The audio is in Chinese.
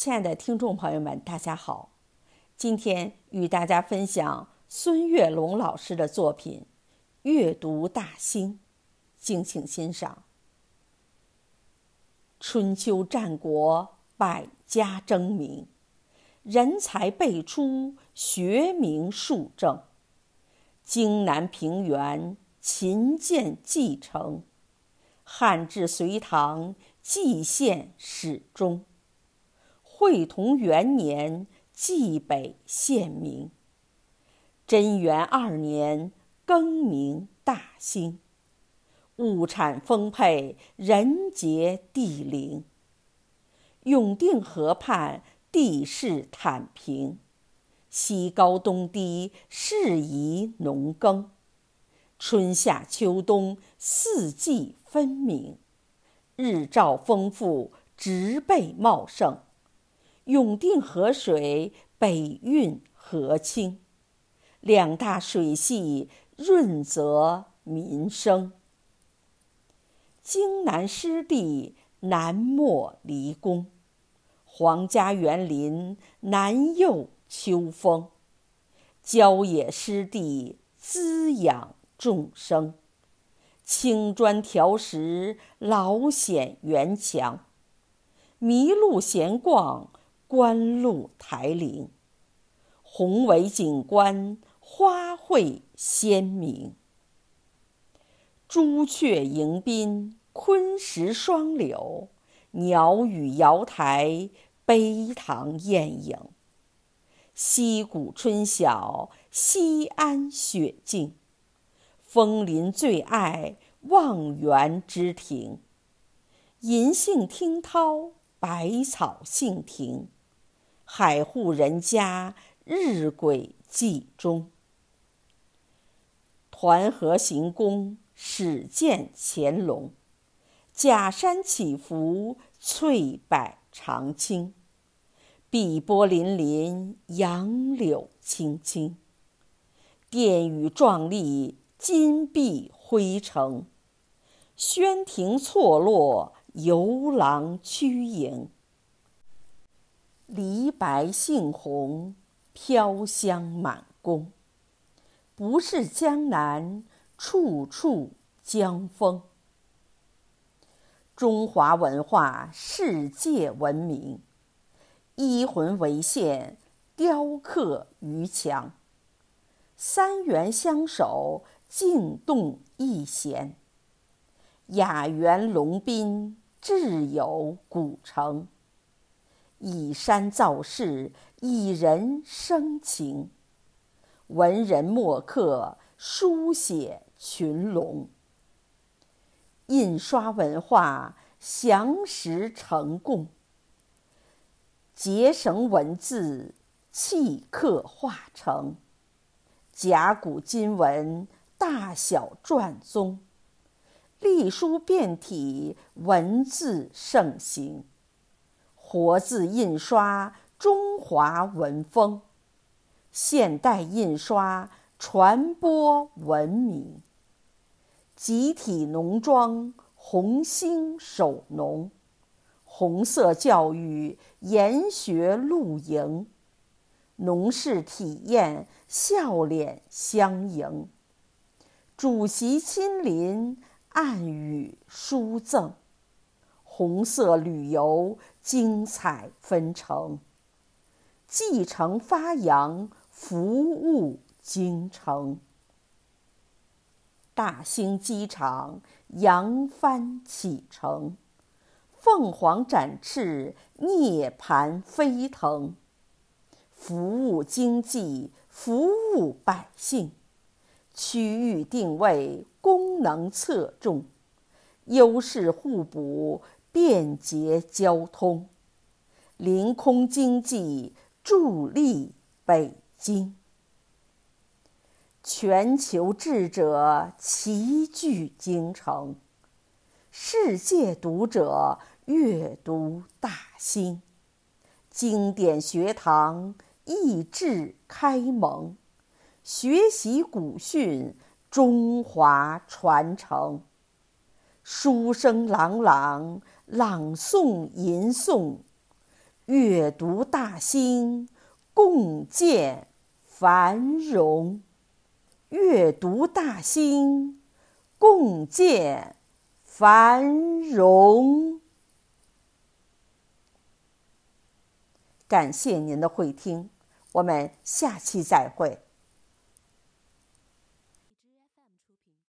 亲爱的听众朋友们，大家好！今天与大家分享孙月龙老师的作品《阅读大兴》，敬请欣赏。春秋战国，百家争鸣，人才辈出，学名树正。荆南平原，秦建继承；汉至隋唐，蓟县始终。会同元年，蓟北县名。贞元二年，更名大兴。物产丰沛，人杰地灵。永定河畔，地势坦平，西高东低，适宜农耕。春夏秋冬，四季分明，日照丰富，植被茂盛。永定河水北运河清，两大水系润泽民生。荆南湿地南没离宫，皇家园林南佑秋风。郊野湿地滋养众生，青砖条石老显园墙。麋鹿闲逛。观露台岭，宏伟景观，花卉鲜明。朱雀迎宾，昆石双柳，鸟语瑶台，碑堂艳影。溪谷春晓，西安雪静，枫林最爱望园之亭。银杏听涛，百草杏庭。海户人家，日晷记中。团河行宫，始见乾隆。假山起伏，翠柏长青。碧波粼粼，杨柳青青。殿宇壮丽，金碧辉城。轩庭错落，游廊曲影。梨白杏红，飘香满宫。不是江南，处处江风。中华文化世界闻名，一魂为线，雕刻于墙。三元相守，静动一弦。雅园龙宾，志有古城。以山造势，以人生情。文人墨客书写群龙。印刷文化详实成供，结绳文字契刻化成。甲骨金文大小篆宗，隶书变体文字盛行。活字印刷，中华文风；现代印刷，传播文明。集体农庄，红星守农；红色教育，研学露营。农事体验，笑脸相迎。主席亲临，暗语书赠。红色旅游，精彩纷呈；继承发扬，服务京城。大兴机场扬帆启程，凤凰展翅，涅槃飞腾。服务经济，服务百姓，区域定位，功能侧重，优势互补。便捷交通，临空经济助力北京。全球智者齐聚京城，世界读者阅读大兴。经典学堂益智开蒙，学习古训，中华传承。书声朗朗。朗诵吟诵，阅读大兴，共建繁荣。阅读大兴，共建繁荣。感谢您的会听，我们下期再会。